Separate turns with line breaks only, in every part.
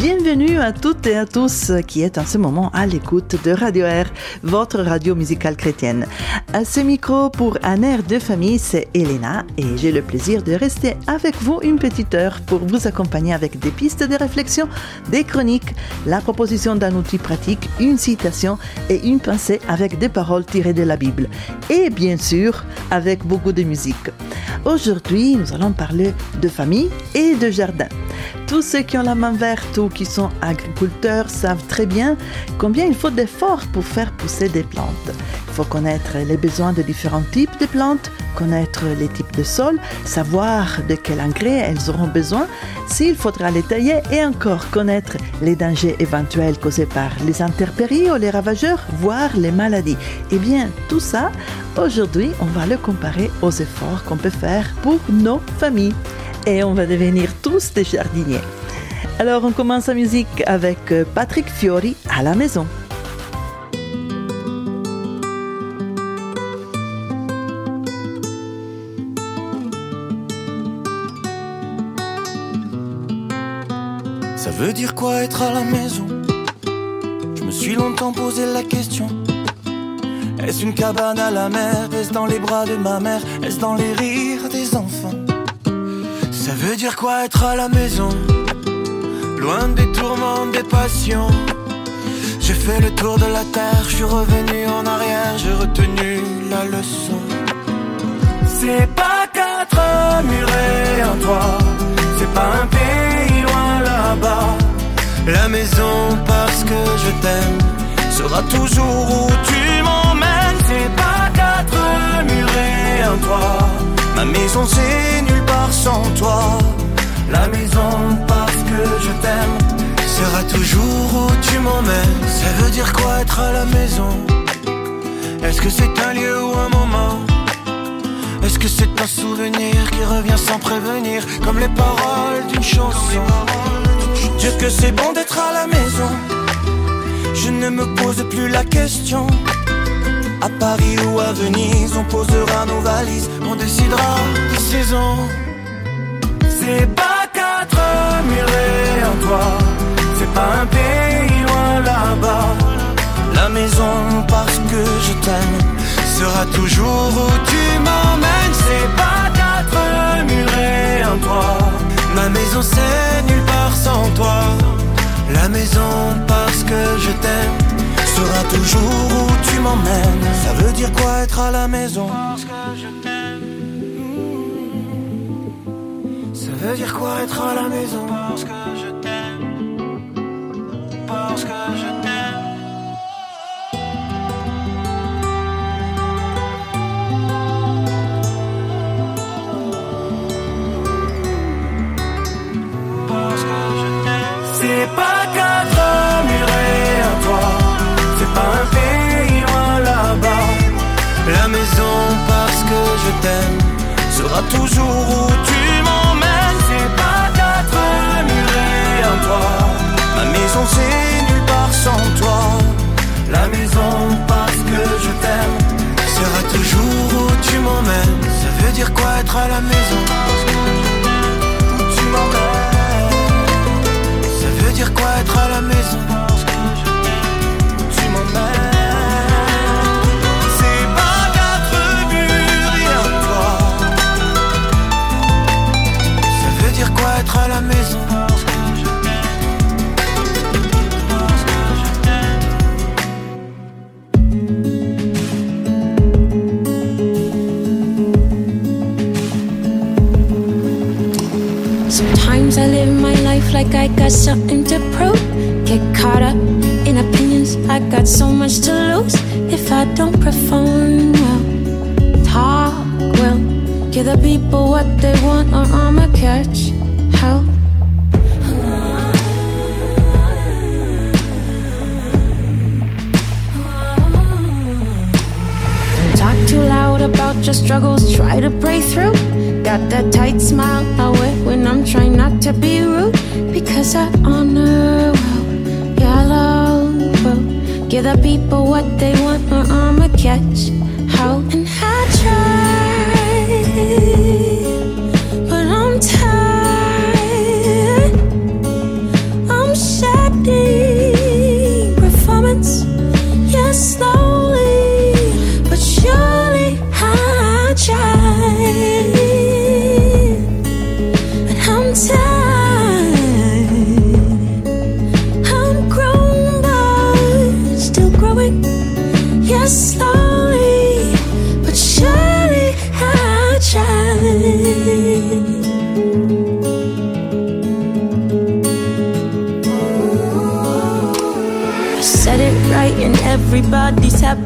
Bienvenue à toutes et à tous qui êtes en ce moment à l'écoute de Radio Air, votre radio musicale chrétienne. À ce micro pour un air de famille, c'est Elena et j'ai le plaisir de rester avec vous une petite heure pour vous accompagner avec des pistes de réflexion, des chroniques, la proposition d'un outil pratique, une citation et une pensée avec des paroles tirées de la Bible. Et bien sûr, avec beaucoup de musique. Aujourd'hui, nous allons parler de famille et de jardin. Tous ceux qui ont la main verte qui sont agriculteurs savent très bien combien il faut d'efforts pour faire pousser des plantes. Il faut connaître les besoins de différents types de plantes, connaître les types de sol, savoir de quel engrais elles auront besoin, s'il faudra les tailler et encore connaître les dangers éventuels causés par les intempéries ou les ravageurs, voire les maladies. Eh bien, tout ça, aujourd'hui, on va le comparer aux efforts qu'on peut faire pour nos familles. Et on va devenir tous des jardiniers. Alors on commence la musique avec Patrick Fiori à la maison.
Ça veut dire quoi être à la maison? Je me suis longtemps posé la question. Est-ce une cabane à la mer? Est-ce dans les bras de ma mère? Est-ce dans les rires des enfants? Ça veut dire quoi être à la maison? Loin des tourments, des passions. J'ai fait le tour de la terre, je suis revenu en arrière, j'ai retenu la leçon. C'est pas quatre murs et un toit, c'est pas un pays loin là-bas. La maison parce que je t'aime sera toujours où tu m'emmènes. C'est pas quatre murs et un toit, ma maison c'est nulle part sans toi. La maison je t'aime sera toujours où tu m'emmènes. Ça veut dire quoi être à la maison? Est-ce que c'est un lieu ou un moment? Est-ce que c'est un souvenir qui revient sans prévenir? Comme les paroles d'une chanson. Dieu que c'est bon d'être à la maison. Je ne me pose plus la question. À Paris ou à Venise, on posera nos valises, on décidera des saisons. C'est pas c'est pas un pays loin là-bas. La maison parce que je t'aime sera toujours où tu m'emmènes. C'est pas quatre murs et un toit, ma maison c'est nulle part sans toi. La maison parce que je t'aime sera toujours où tu m'emmènes. Ça veut dire quoi être à la maison? Veut dire quoi être à la maison? Parce que je t'aime. Parce que je t'aime. Parce que je t'aime. C'est pas quatre murs et un toit. C'est pas un pays loin là-bas. La maison parce que je t'aime sera toujours où tu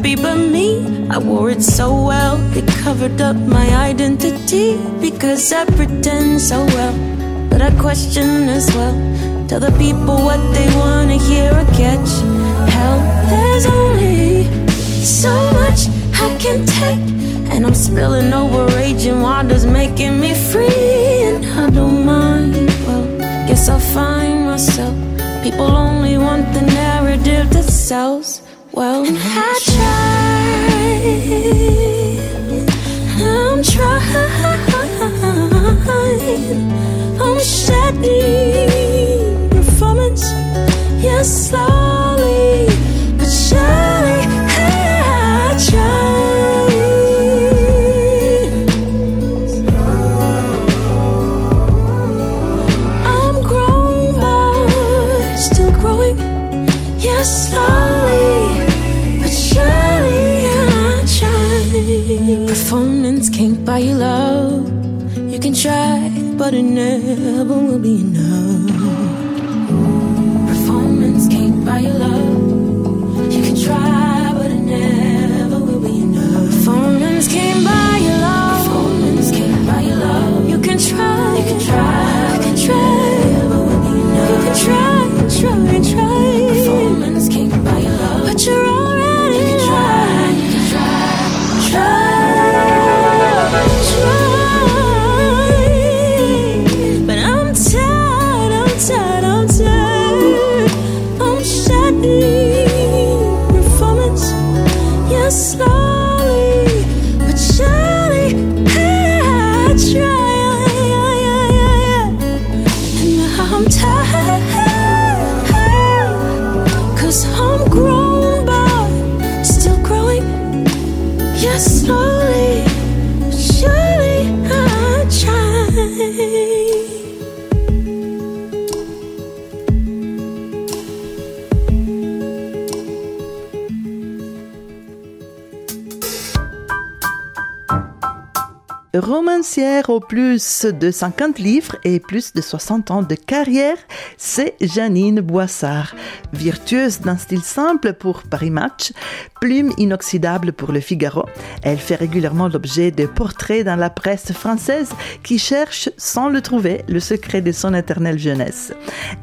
happy but me. I wore it so well, it covered up my identity because I pretend so well, but I question as well. Tell the people what they wanna hear or catch. Hell, there's only so much I can take, and I'm spilling over raging waters, making me free, and I don't mind. Well, guess I'll find myself. People only want the narrative that sells. performance. Yes, I
Romancière au plus de 50 livres et plus de 60 ans de carrière, c'est Janine Boissard. Virtueuse d'un style simple pour Paris Match, plume inoxydable pour Le Figaro, elle fait régulièrement l'objet de portraits dans la presse française qui cherche, sans le trouver, le secret de son éternelle jeunesse.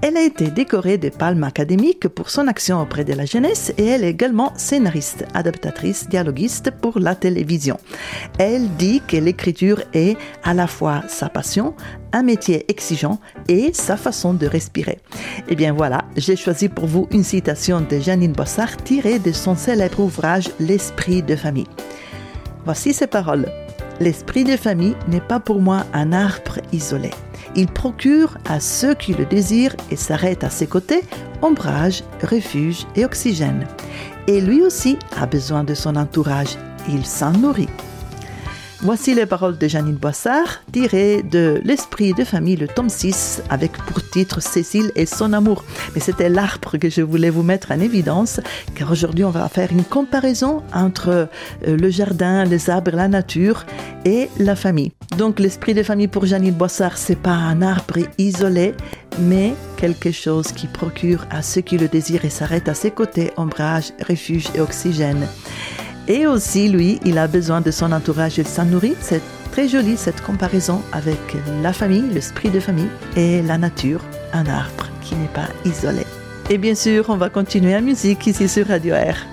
Elle a été décorée des palmes académiques pour son action auprès de la jeunesse et elle est également scénariste, adaptatrice, dialoguiste pour la télévision. Elle dit que l'écriture est à la fois sa passion, un métier exigeant et sa façon de respirer. Et bien voilà, j'ai choisi pour vous une citation de Janine Bossard tirée de son célèbre ouvrage L'esprit de famille. Voici ces paroles. L'esprit de famille n'est pas pour moi un arbre isolé. Il procure à ceux qui le désirent et s'arrêtent à ses côtés ombrage, refuge et oxygène. Et lui aussi a besoin de son entourage. Il s'en nourrit. Voici les paroles de Janine Boissard, tirées de L'Esprit de famille, le tome 6, avec pour titre Cécile et son amour. Mais c'était l'arbre que je voulais vous mettre en évidence, car aujourd'hui on va faire une comparaison entre euh, le jardin, les arbres, la nature et la famille. Donc l'Esprit de famille pour Janine Boissard, c'est pas un arbre isolé, mais quelque chose qui procure à ceux qui le désirent et s'arrêtent à ses côtés ombrage, refuge et oxygène. Et aussi, lui, il a besoin de son entourage, il s'en nourrit. C'est très joli cette comparaison avec la famille, l'esprit de famille, et la nature, un arbre qui n'est pas isolé. Et bien sûr, on va continuer en musique ici sur Radio Air.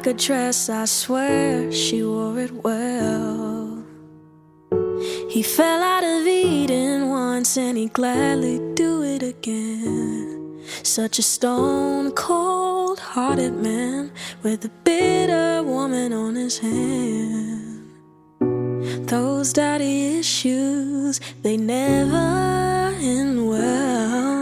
like a dress, I swear she wore it well. He fell out of Eden once and he'd gladly do it again. Such a stone cold hearted man with a bitter woman on his hand. Those daddy issues, they never end well.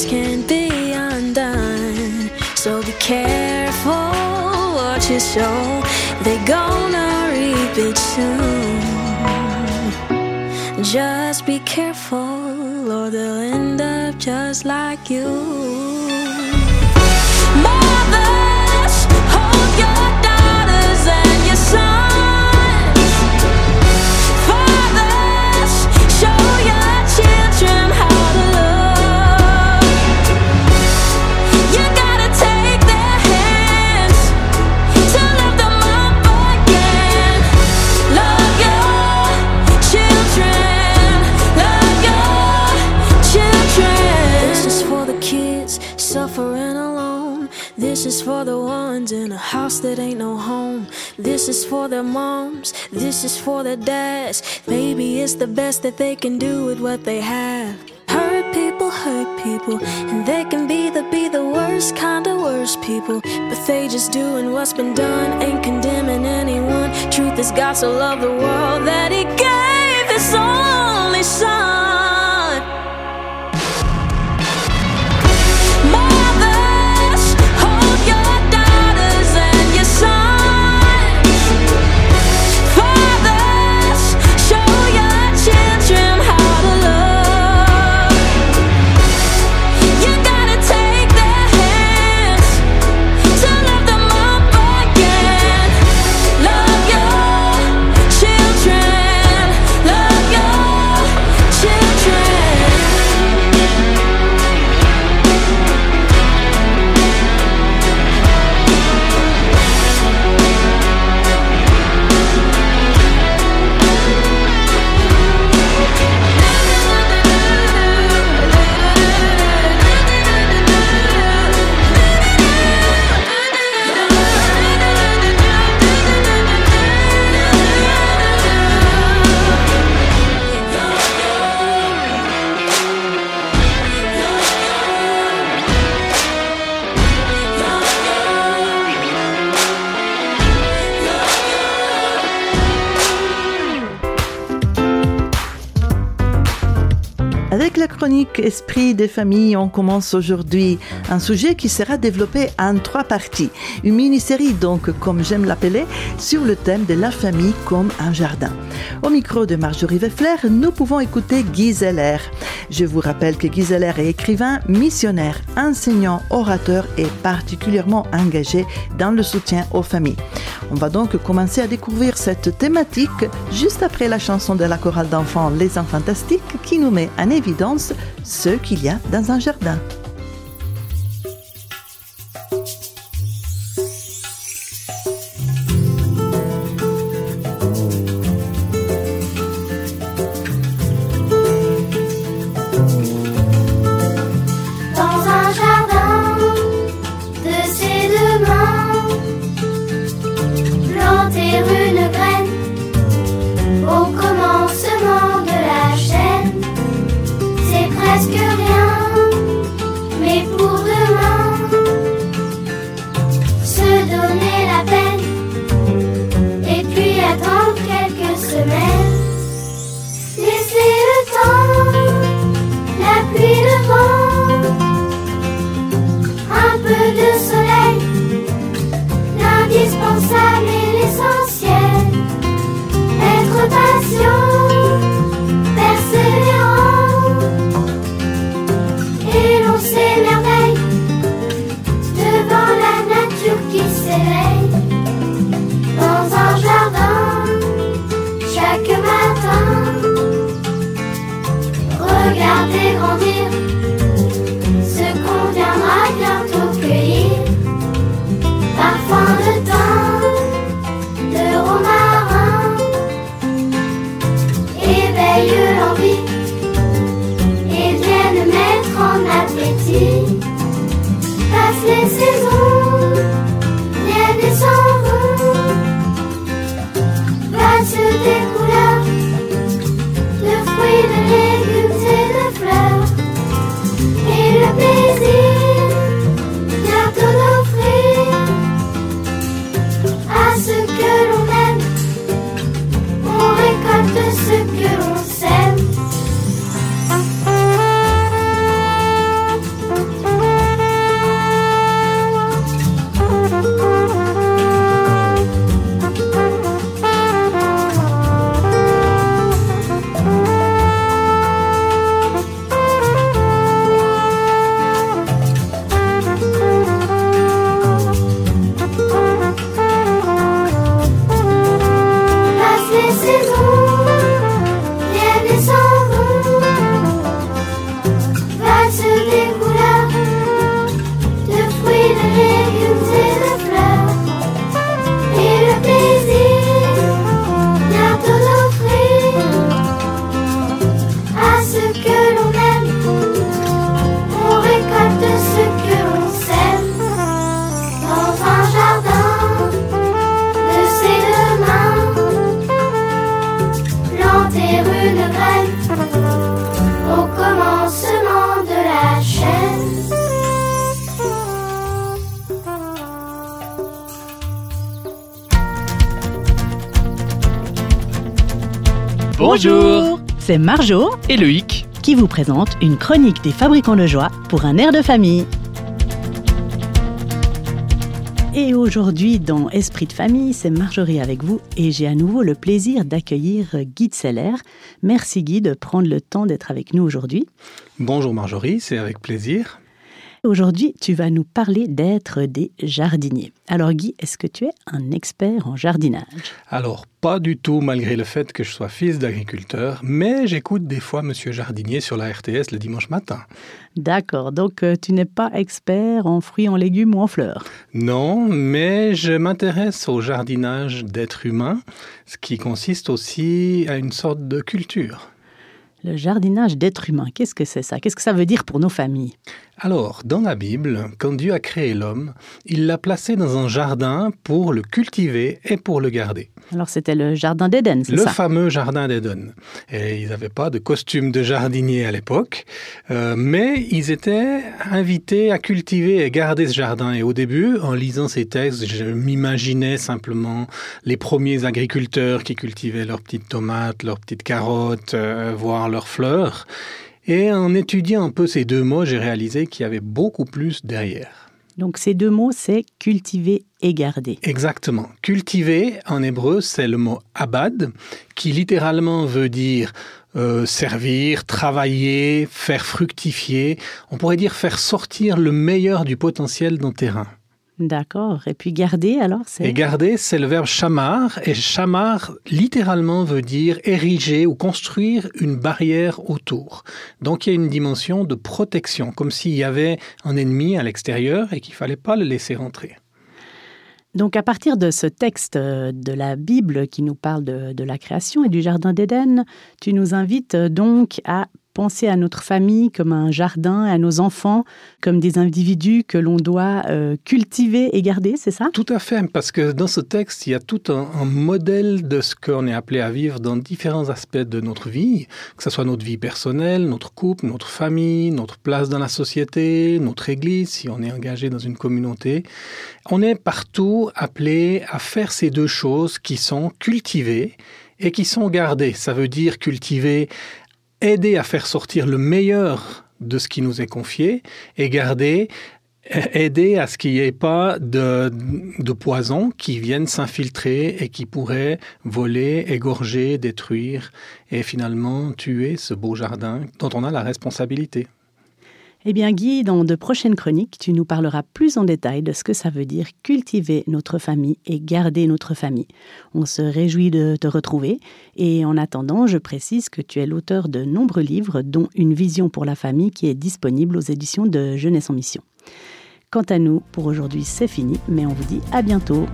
words can't be undone. So be careful what you sow, they're gonna reap it soon. Just be careful, or they'll end up just like you. that ain't no home. This is for their moms, this is for their dads. Maybe it's the best that they can do with what they have. Hurt people, hurt people, and they can be the be the worst kind of worst people. But they just doing what's been done, ain't condemning anyone. Truth is God so loved the world that He gave His only Son.
Esprit des familles, on commence aujourd'hui un sujet qui sera développé en trois parties. Une mini-série donc, comme j'aime l'appeler, sur le thème de la famille comme un jardin. Au micro de Marjorie Weffler, nous pouvons écouter Guy. Je vous rappelle que Guy est écrivain, missionnaire, enseignant, orateur et particulièrement engagé dans le soutien aux familles. On va donc commencer à découvrir cette thématique juste après la chanson de la chorale d'enfants Les Fantastiques qui nous met en évidence ce qu'il y a dans un jardin.
C'est Marjo
et Loïc
qui vous présente une chronique des fabricants de joie pour un air de famille. Et aujourd'hui, dans Esprit de famille, c'est Marjorie avec vous et j'ai à nouveau le plaisir d'accueillir Guy Seller. Merci Guy de prendre le temps d'être avec nous aujourd'hui.
Bonjour Marjorie, c'est avec plaisir.
Aujourd'hui, tu vas nous parler d'être des jardiniers. Alors Guy, est-ce que tu es un expert en jardinage?
Alors, pas du tout malgré le fait que je sois fils d'agriculteur, mais j'écoute des fois Monsieur Jardinier sur la RTS le dimanche matin.
D'accord, donc euh, tu n'es pas expert en fruits, en légumes ou en fleurs?
Non, mais je m'intéresse au jardinage d'êtres humains, ce qui consiste aussi à une sorte de culture.
Le jardinage d'êtres humains, qu'est-ce que c'est ça? Qu'est-ce que ça veut dire pour nos familles?
Alors, dans la Bible, quand Dieu a créé l'homme, il l'a placé dans un jardin pour le cultiver et pour le garder.
Alors c'était le jardin d'Éden, c'est
Le
ça
fameux jardin d'Éden. Et ils n'avaient pas de costume de jardinier à l'époque, euh, mais ils étaient invités à cultiver et garder ce jardin. Et au début, en lisant ces textes, je m'imaginais simplement les premiers agriculteurs qui cultivaient leurs petites tomates, leurs petites carottes, euh, voire leurs fleurs. Et en étudiant un peu ces deux mots, j'ai réalisé qu'il y avait beaucoup plus derrière.
Donc ces deux mots, c'est cultiver et garder.
Exactement. Cultiver, en hébreu, c'est le mot abad, qui littéralement veut dire euh, servir, travailler, faire fructifier. On pourrait dire faire sortir le meilleur du potentiel d'un terrain.
D'accord. Et puis garder, alors c'est?
Et garder, c'est le verbe chamar. Et chamar, littéralement, veut dire ériger ou construire une barrière autour. Donc il y a une dimension de protection, comme s'il y avait un ennemi à l'extérieur et qu'il fallait pas le laisser rentrer.
Donc à partir de ce texte euh, de la Bible qui nous parle de, de la création et du Jardin d'Éden, tu nous invites euh, donc à penser à notre famille comme un jardin, à nos enfants comme des individus que l'on doit euh, cultiver et garder, c'est ça?
Tout à fait, parce que dans ce texte, il y a tout un, un modèle de ce qu'on est appelé à vivre dans différents aspects de notre vie, que ce soit notre vie personnelle, notre couple, notre famille, notre place dans la société, notre église, si on est engagé dans une communauté. On est partout appelé à faire ces deux choses qui sont cultivées et qui sont gardées. Ça veut dire cultiver aider à faire sortir le meilleur de ce qui nous est confié et garder aider à ce qu'il n'y ait pas de, de poison qui viennent s'infiltrer et qui pourraient voler, égorger, détruire et finalement tuer ce beau jardin dont on a la responsabilité.
Eh bien Guy, dans de prochaines chroniques, tu nous parleras plus en détail de ce que ça veut dire cultiver notre famille et garder notre famille. On se réjouit de te retrouver et en attendant, je précise que tu es l'auteur de nombreux livres, dont Une vision pour la famille qui est disponible aux éditions de Jeunesse en Mission. Quant à nous, pour aujourd'hui, c'est fini, mais on vous dit à bientôt.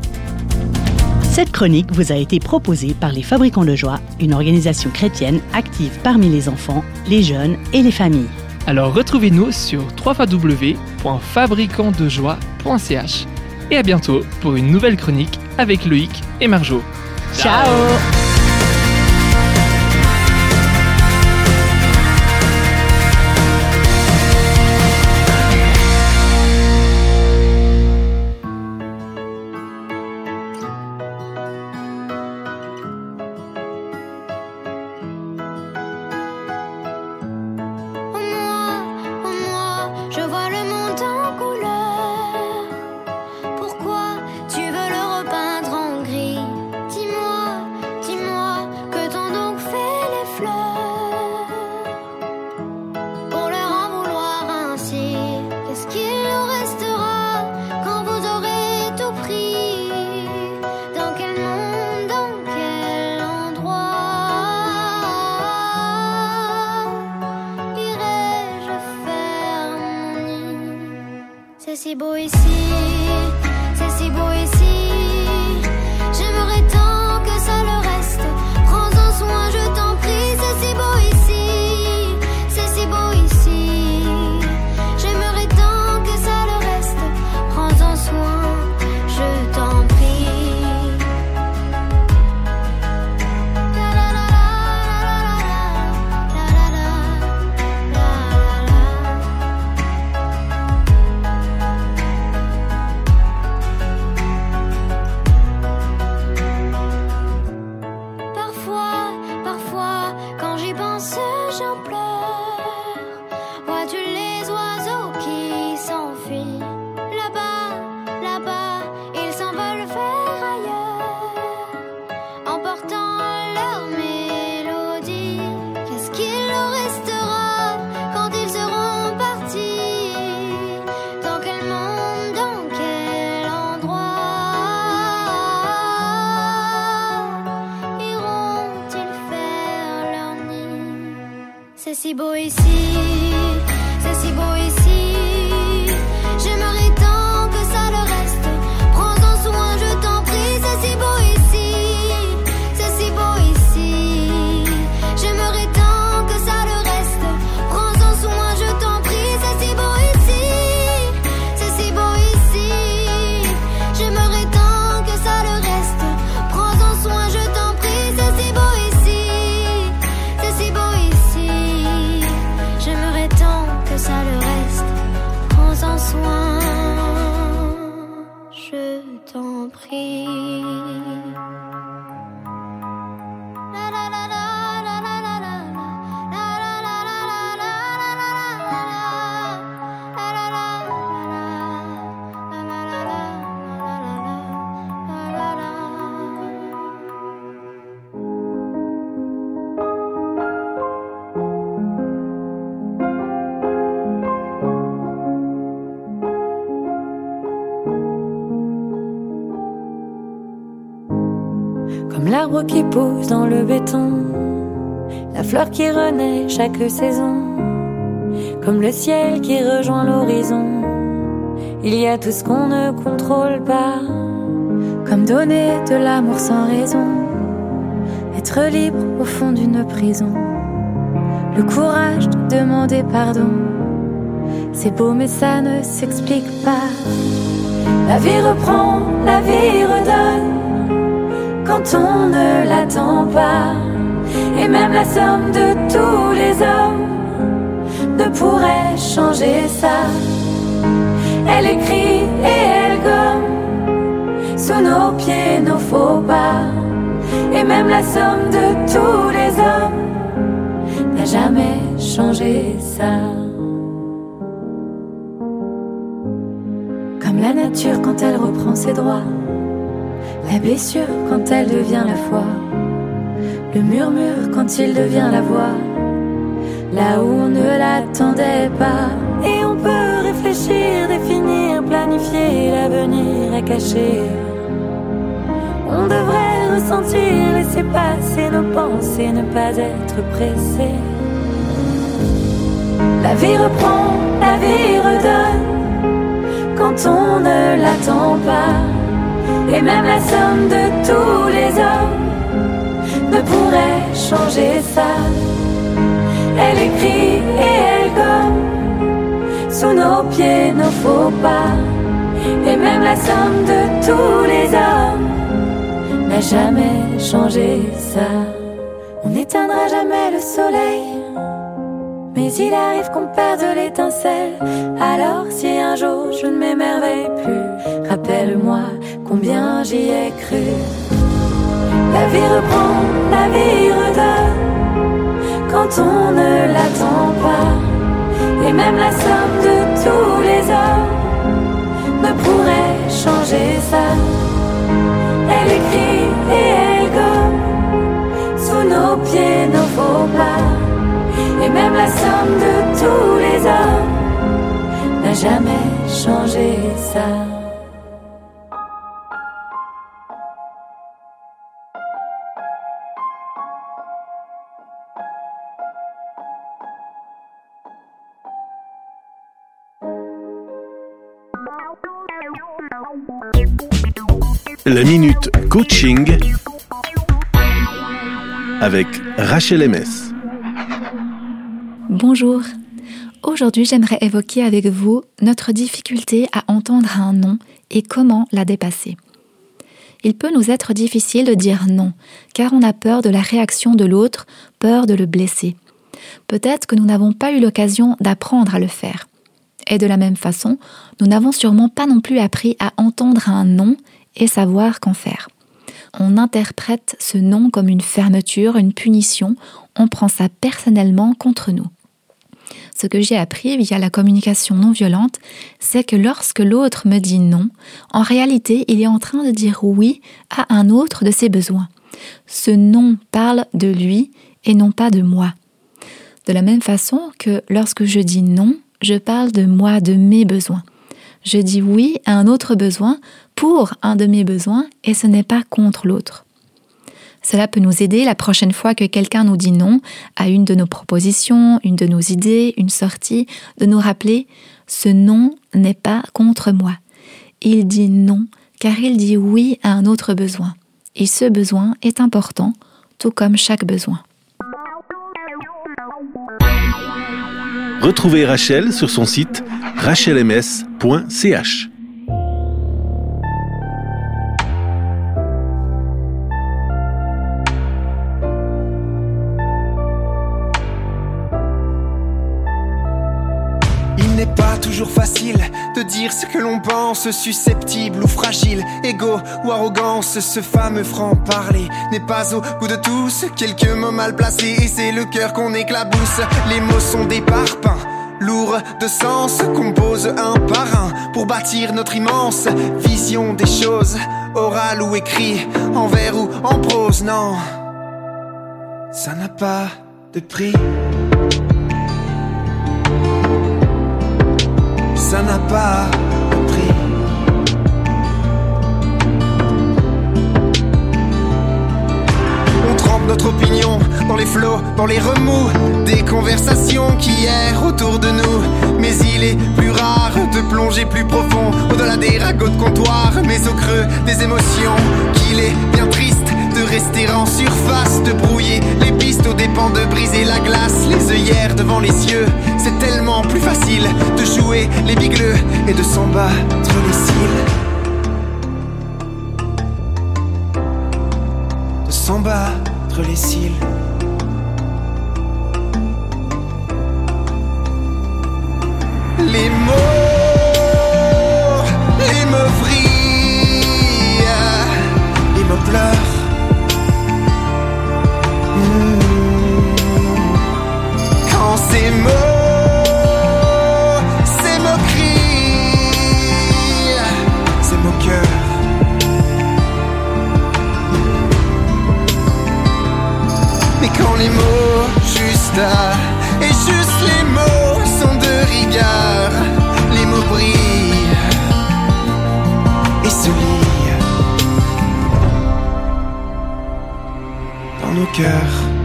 Cette chronique vous a été proposée par les Fabricants de Joie, une organisation chrétienne active parmi les enfants, les jeunes et les familles.
Alors retrouvez-nous sur www.fabricantdejoie.ch et à bientôt pour une nouvelle chronique avec Loïc et Marjo.
Ciao,
Qui pousse dans le béton, la fleur qui renaît chaque saison, comme le ciel qui rejoint l'horizon. Il y a tout ce qu'on ne contrôle pas, comme donner de l'amour sans raison, être libre au fond d'une prison, le courage de demander pardon. C'est beau mais ça ne s'explique pas. La vie reprend, la vie redonne quand on ne l'attend pas. Et même la somme de tous les hommes ne pourrait changer ça. Elle écrit et elle gomme sous nos pieds nos faux pas. Et même la somme de tous les hommes n'a jamais changé ça. Comme la nature quand elle reprend ses droits la blessure quand elle devient la foi. Le murmure quand il devient la voix. Là où on ne l'attendait pas. Et on peut réfléchir, définir, planifier l'avenir à cacher. On devrait ressentir, laisser passer nos pensées, ne pas être pressé. La vie reprend, la vie redonne quand on ne l'attend pas. Et même la somme de tous les hommes ne pourrait changer ça. Elle écrit et elle gomme sous nos pieds nos faux pas. Et même la somme de tous les hommes n'a jamais changé ça. On n'éteindra jamais le soleil. Mais il arrive qu'on perde l'étincelle. Alors si un jour je ne m'émerveille plus, rappelle-moi combien j'y ai cru. La vie reprend, la vie redonne quand on ne l'attend pas. Et même la somme de tous les hommes ne pourrait changer ça. Elle écrit et elle gomme sous nos pieds nos faux pas. Et même la somme de tous les hommes n'a jamais changé ça.
La minute coaching avec Rachel MS.
Bonjour. Aujourd'hui, j'aimerais évoquer avec vous notre difficulté à entendre un non et comment la dépasser. Il peut nous être difficile de dire non, car on a peur de la réaction de l'autre, peur de le blesser. Peut-être que nous n'avons pas eu l'occasion d'apprendre à le faire. Et de la même façon, nous n'avons sûrement pas non plus appris à entendre un non et savoir qu'en faire. On interprète ce non comme une fermeture, une punition, on prend ça personnellement contre nous. Ce que j'ai appris via la communication non violente, c'est que lorsque l'autre me dit non, en réalité, il est en train de dire oui à un autre de ses besoins. Ce non parle de lui et non pas de moi. De la même façon que lorsque je dis non, je parle de moi, de mes besoins. Je dis oui à un autre besoin pour un de mes besoins et ce n'est pas contre l'autre. Cela peut nous aider la prochaine fois que quelqu'un nous dit non à une de nos propositions, une de nos idées, une sortie, de nous rappeler ce non n'est pas contre moi. Il dit non car il dit oui à un autre besoin. Et ce besoin est important, tout comme chaque besoin.
Retrouvez Rachel sur son site rachelms.ch.
toujours facile de dire ce que l'on pense, susceptible ou fragile, égo ou arrogance, ce fameux franc-parler n'est pas au goût de tous, quelques mots mal placés et c'est le cœur qu'on éclabousse, les mots sont des parpaings lourd de sens, compose un par un pour bâtir notre immense vision des choses, orale ou écrit, en vers ou en prose, non, ça n'a pas de prix. ça n'a pas de. On trempe notre opinion dans les flots, dans les remous des conversations qui errent autour de nous. Mais il est plus rare de plonger plus profond au-delà des ragots de comptoir, mais au creux des émotions qu'il est bien triste rester en surface, de brouiller les pistes aux dépens de briser la glace, les œillères devant les cieux. C'est tellement plus facile de jouer les bigleux et de s'en battre les cils. De s'en battre les cils. Les mots, les mots vrillent, les mots pleurent. Quand ces mots, ces moqueries, ces moqueurs. Mais quand les mots juste et juste les mots sont de rigueur, dans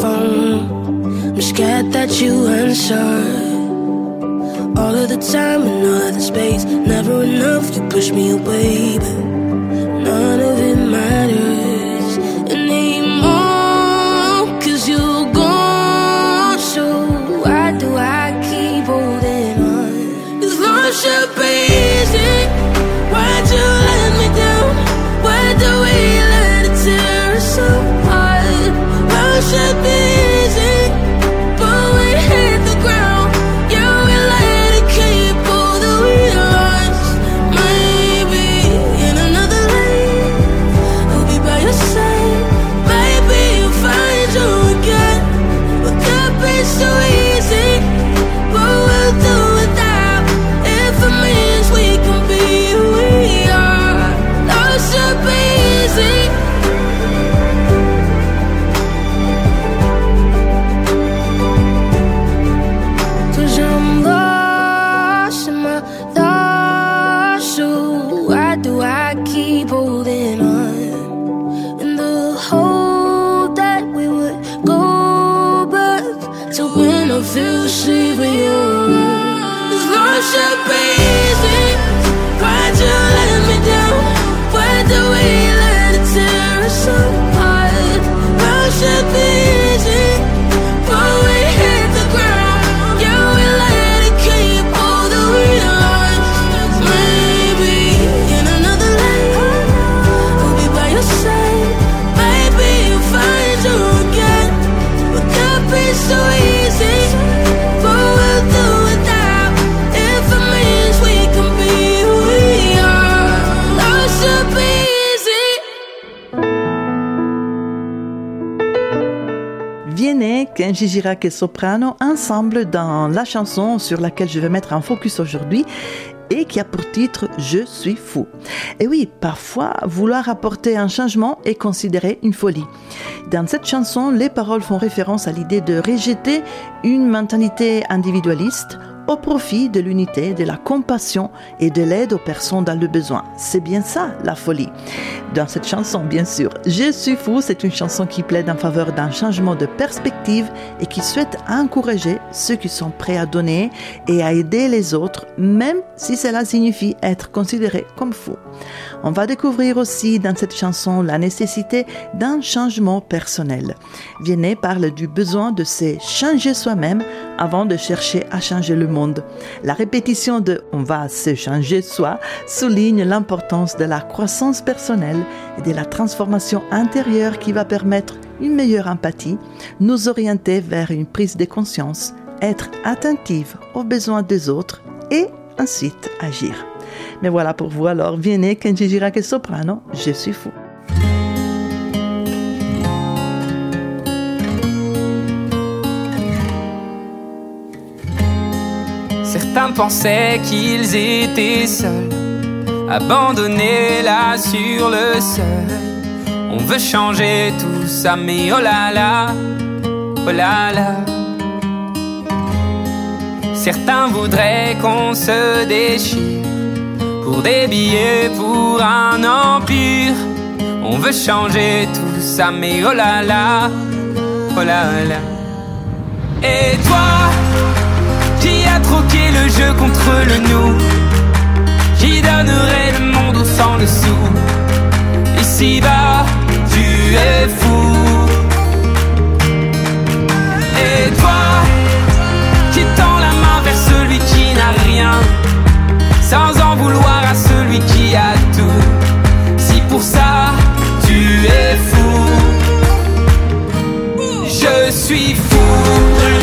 phone. I'm scared that you answer. All of the time and all of the space. Never enough, you push me away. But none of it matters
Girac et soprano ensemble dans la chanson sur laquelle je vais mettre un focus aujourd'hui et qui a pour titre Je suis fou. Et oui, parfois, vouloir apporter un changement est considéré une folie. Dans cette chanson, les paroles font référence à l'idée de rejeter une mentalité individualiste au profit de l'unité, de la compassion et de l'aide aux personnes dans le besoin. C'est bien ça, la folie. Dans cette chanson, bien sûr, Je suis fou, c'est une chanson qui plaide en faveur d'un changement de perspective et qui souhaite encourager ceux qui sont prêts à donner et à aider les autres, même si cela signifie être considéré comme fou. On va découvrir aussi dans cette chanson la nécessité d'un changement personnel. Vianney parle du besoin de se changer soi-même avant de chercher à changer le monde. La répétition de on va se changer soi souligne l'importance de la croissance personnelle et de la transformation intérieure qui va permettre une meilleure empathie, nous orienter vers une prise de conscience, être attentive aux besoins des autres et ensuite agir. Mais voilà pour vous alors, Vianney, Kenji Girac soprano, je suis fou.
Certains pensaient qu'ils étaient seuls, abandonnés là sur le seuil. On veut changer tout ça, mais oh là là, oh là là. Certains voudraient qu'on se déchire pour des billets, pour un empire. On veut changer tout ça, mais oh là là, oh là là. Et toi, a troqué le jeu contre le nous, qui donnerait le monde au sang dessous. Ici-bas, tu es fou. Et toi, qui tend la main vers celui qui n'a rien, sans en vouloir à celui qui a tout. Si pour ça, tu es fou, je suis fou.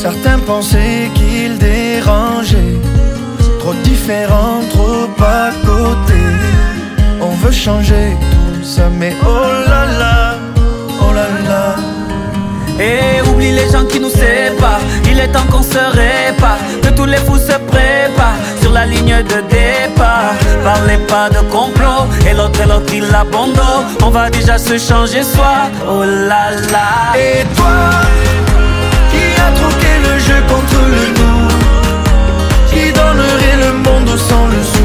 Certains pensaient qu'il dérangeait, trop différent, trop à côté. On veut changer tout ça, mais oh là là, oh là là.
Et oublie les gens qui nous séparent. Il est temps qu'on se répare. Que tous les fous se préparent sur la ligne de départ. Parlez pas de complot. Et l'autre et l'autre il abandonne. On va déjà se changer soi. Oh là là.
Et toi, troqué le jeu contre le nous, qui donnerait le monde sans le sou.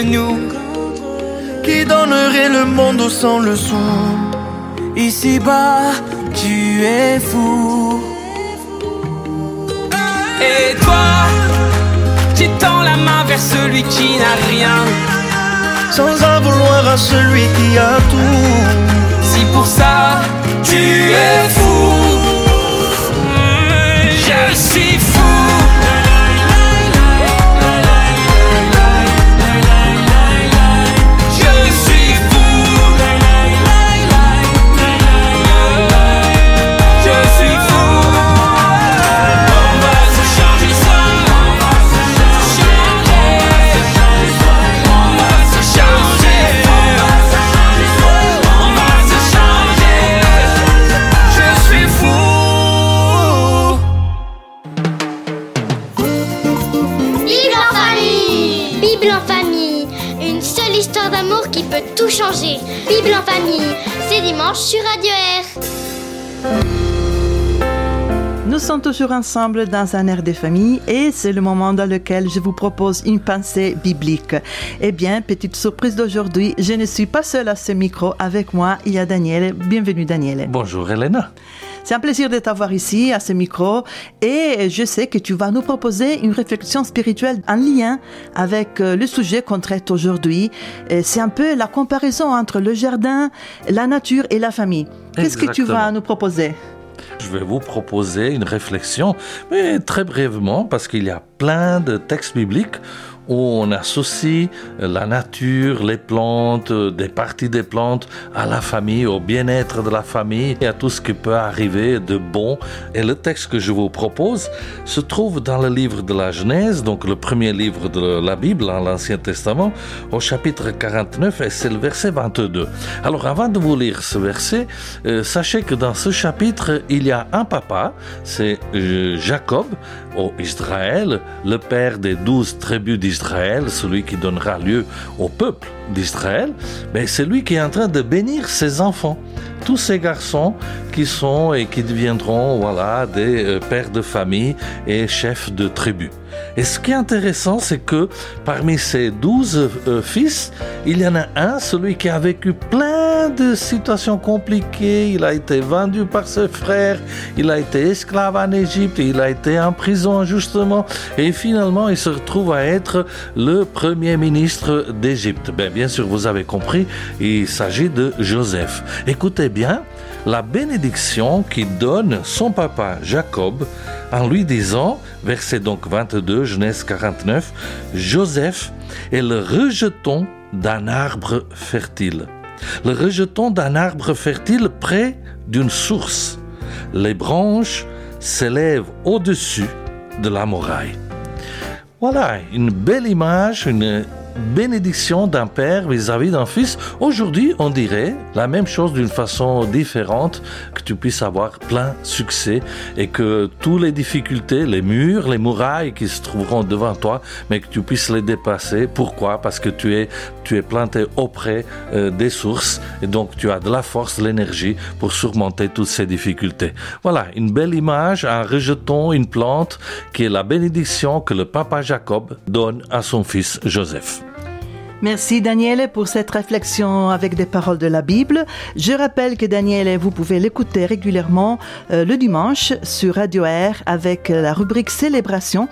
Qui
donnerait le monde sans le sou.
Ici-bas, tu es fou. Et toi, qui tends la main vers celui qui n'a rien,
Sans en vouloir à celui qui a tout.
si pour ça, tu es fou.
Tout changer. Bible en famille, c'est dimanche sur Radio Air.
Nous sommes toujours ensemble dans un air des familles et c'est le moment dans lequel je vous propose une pensée biblique. Eh bien, petite surprise d'aujourd'hui, je ne suis pas seule à ce micro. Avec moi, il y a Daniel. Bienvenue Daniel.
Bonjour Elena.
C'est un plaisir de t'avoir ici à ce micro et je sais que tu vas nous proposer une réflexion spirituelle en lien avec euh, le sujet qu'on traite aujourd'hui. C'est un peu la comparaison entre le jardin, la nature et la famille. Qu'est-ce que tu vas nous proposer?
Je vais vous proposer une réflexion, mais très brièvement, parce qu'il y a plein de textes bibliques où on associe la nature, les plantes, des parties des plantes à la famille, au bien-être de la famille et à tout ce qui peut arriver de bon. Et le texte que je vous propose se trouve dans le livre de la Genèse, donc le premier livre de la Bible, l'Ancien Testament, au chapitre 49, et c'est le verset 22. Alors avant de vous lire ce verset, euh, sachez que dans ce chapitre, il y a un papa, c'est euh, Jacob, au Israël, le père des douze tribus d'Israël, celui qui donnera lieu au peuple d'Israël, mais c'est lui qui est en train de bénir ses enfants, tous ces garçons qui sont et qui deviendront voilà des euh, pères de famille et chefs de tribus. Et ce qui est intéressant, c'est que parmi ces douze euh, fils, il y en a un, celui qui a vécu plein de situations compliquées. Il a été vendu par ses frères, il a été esclave en Égypte, il a été en prison injustement, et finalement il se retrouve à être le premier ministre d'Égypte. Ben, bien sûr, vous avez compris, il s'agit de Joseph. Écoutez bien, la bénédiction qu'il donne son papa Jacob en lui disant, verset donc 22, Genèse 49, Joseph est le rejeton d'un arbre fertile. Le rejeton d'un arbre fertile près d'une source. Les branches s'élèvent au-dessus de la muraille. Voilà, une belle image, une bénédiction d'un père vis-à-vis d'un fils. Aujourd'hui, on dirait la même chose d'une façon différente, que tu puisses avoir plein succès et que toutes les difficultés, les murs, les murailles qui se trouveront devant toi, mais que tu puisses les dépasser. Pourquoi? Parce que tu es, tu es planté auprès euh, des sources et donc tu as de la force, de l'énergie pour surmonter toutes ces difficultés. Voilà, une belle image, un rejeton, une plante qui est la bénédiction que le papa Jacob donne à son fils Joseph.
Merci Daniel pour cette réflexion avec des paroles de la Bible. Je rappelle que Daniel, vous pouvez l'écouter régulièrement euh, le dimanche sur Radio Air avec la rubrique Célébration.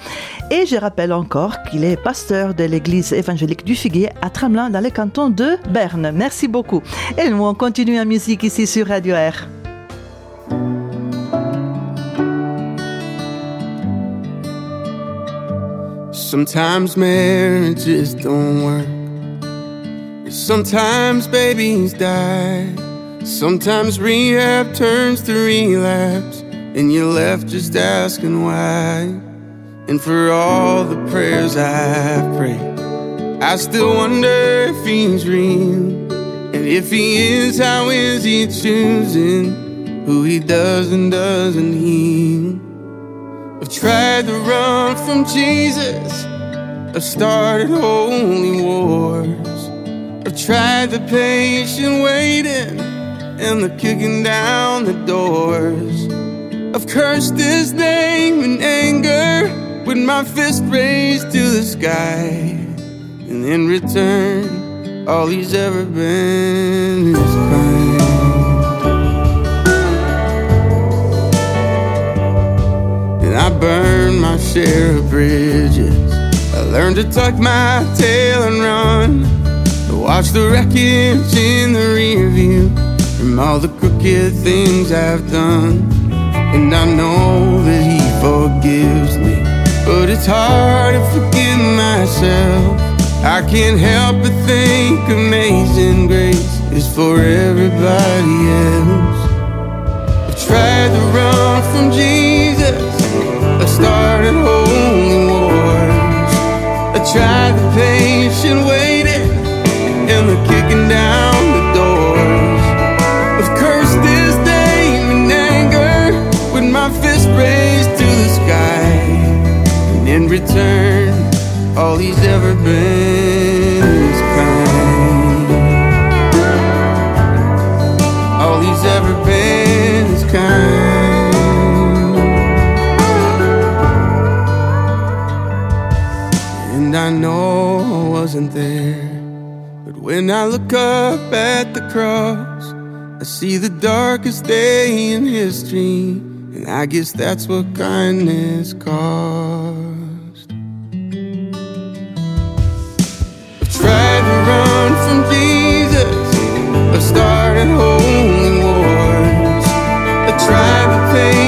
Et je rappelle encore qu'il est pasteur de l'église évangélique du Figuier à Tramelin dans le canton de Berne. Merci beaucoup. Et nous, on continue en musique ici sur Radio Air.
Sometimes babies die. Sometimes rehab turns to relapse. And you're left just asking why. And for all the prayers I've prayed, I still wonder if he's real. And if he is, how is he choosing who he does and doesn't heal? I've tried to run from Jesus. I've started holy wars. I've tried the patient waiting and the kicking down the doors. I've cursed his name in anger with my fist raised to the sky. And in return, all he's ever been is kind. And I burned my share of bridges. I learned to tuck my tail and run. Watch the wreckage in the rear view from all the crooked things I've done. And I know that He forgives me, but it's hard to forgive myself. I can't help but think amazing grace is for everybody else. I've tried to run from Jesus. I started holy wars. I tried the patient waiting return, all he's ever been is kind. All he's ever been is kind. And I know I wasn't there, but when I look up at the cross, I see the darkest day in history. And I guess that's what kindness costs. from Jesus of starting holy wars,
a tribe
of pain.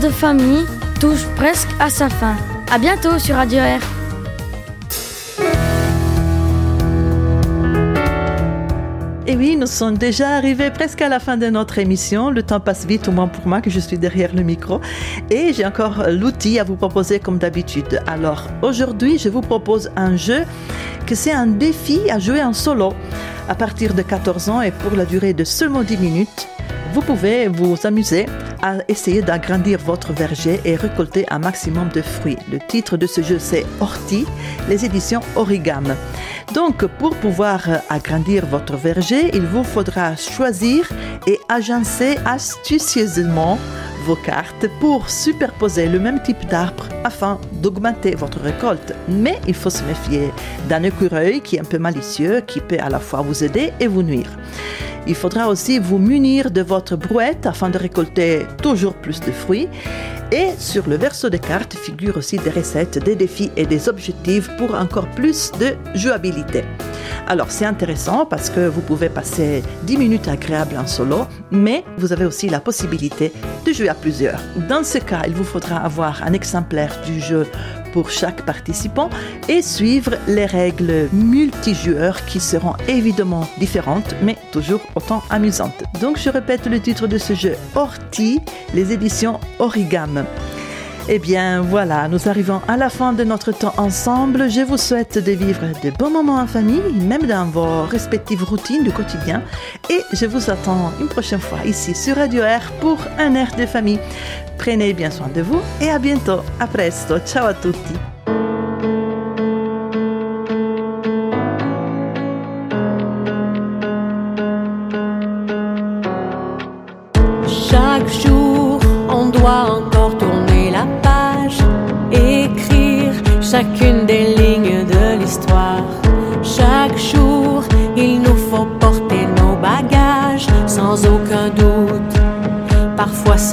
De famille touche presque à sa fin. À bientôt sur Radio Air.
Et oui, nous sommes déjà arrivés presque à la fin de notre émission. Le temps passe vite, au moins pour moi, que je suis derrière le micro. Et j'ai encore l'outil à vous proposer comme d'habitude. Alors, aujourd'hui, je vous propose un jeu que c'est un défi à jouer en solo à partir de 14 ans et pour la durée de seulement 10 minutes. Vous pouvez vous amuser à essayer d'agrandir votre verger et récolter un maximum de fruits. Le titre de ce jeu, c'est Orti, les éditions Origam. Donc, pour pouvoir agrandir votre verger, il vous faudra choisir et agencer astucieusement vos cartes pour superposer le même type d'arbre afin d'augmenter votre récolte. Mais il faut se méfier d'un écureuil qui est un peu malicieux, qui peut à la fois vous aider et vous nuire. Il faudra aussi vous munir de votre brouette afin de récolter toujours plus de fruits. Et sur le verso des cartes figurent aussi des recettes, des défis et des objectifs pour encore plus de jouabilité. Alors c'est intéressant parce que vous pouvez passer 10 minutes agréables en solo, mais vous avez aussi la possibilité de jouer à plusieurs. Dans ce cas, il vous faudra avoir un exemplaire du jeu pour chaque participant et suivre les règles multijoueurs qui seront évidemment différentes mais toujours autant amusantes. Donc je répète le titre de ce jeu Orti, les éditions Origam. Eh bien voilà, nous arrivons à la fin de notre temps ensemble. Je vous souhaite de vivre de bons moments en famille, même dans vos respectives routines du quotidien. Et je vous attends une prochaine fois ici sur Radio Air pour un air de famille. Prenez bien soin de vous et à bientôt. A presto. Ciao a tutti.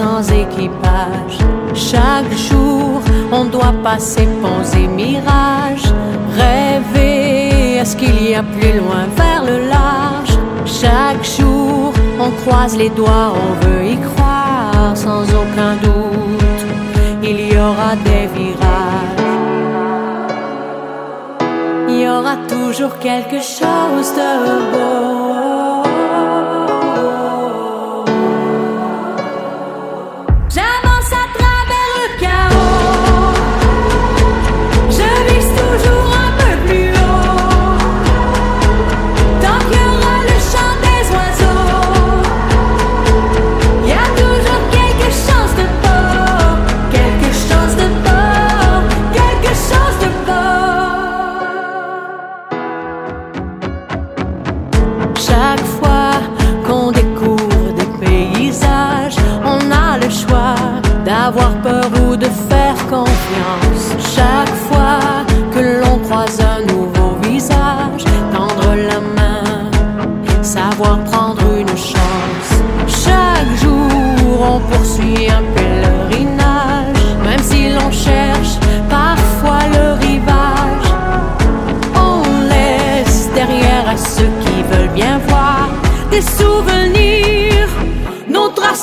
Sans équipage. Chaque jour, on doit passer ponts et mirages, rêver, est-ce qu'il y a plus loin vers le large? Chaque jour, on croise les doigts, on veut y croire sans aucun doute. Il y aura des virages. Il y aura toujours quelque chose de beau.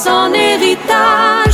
En héritage.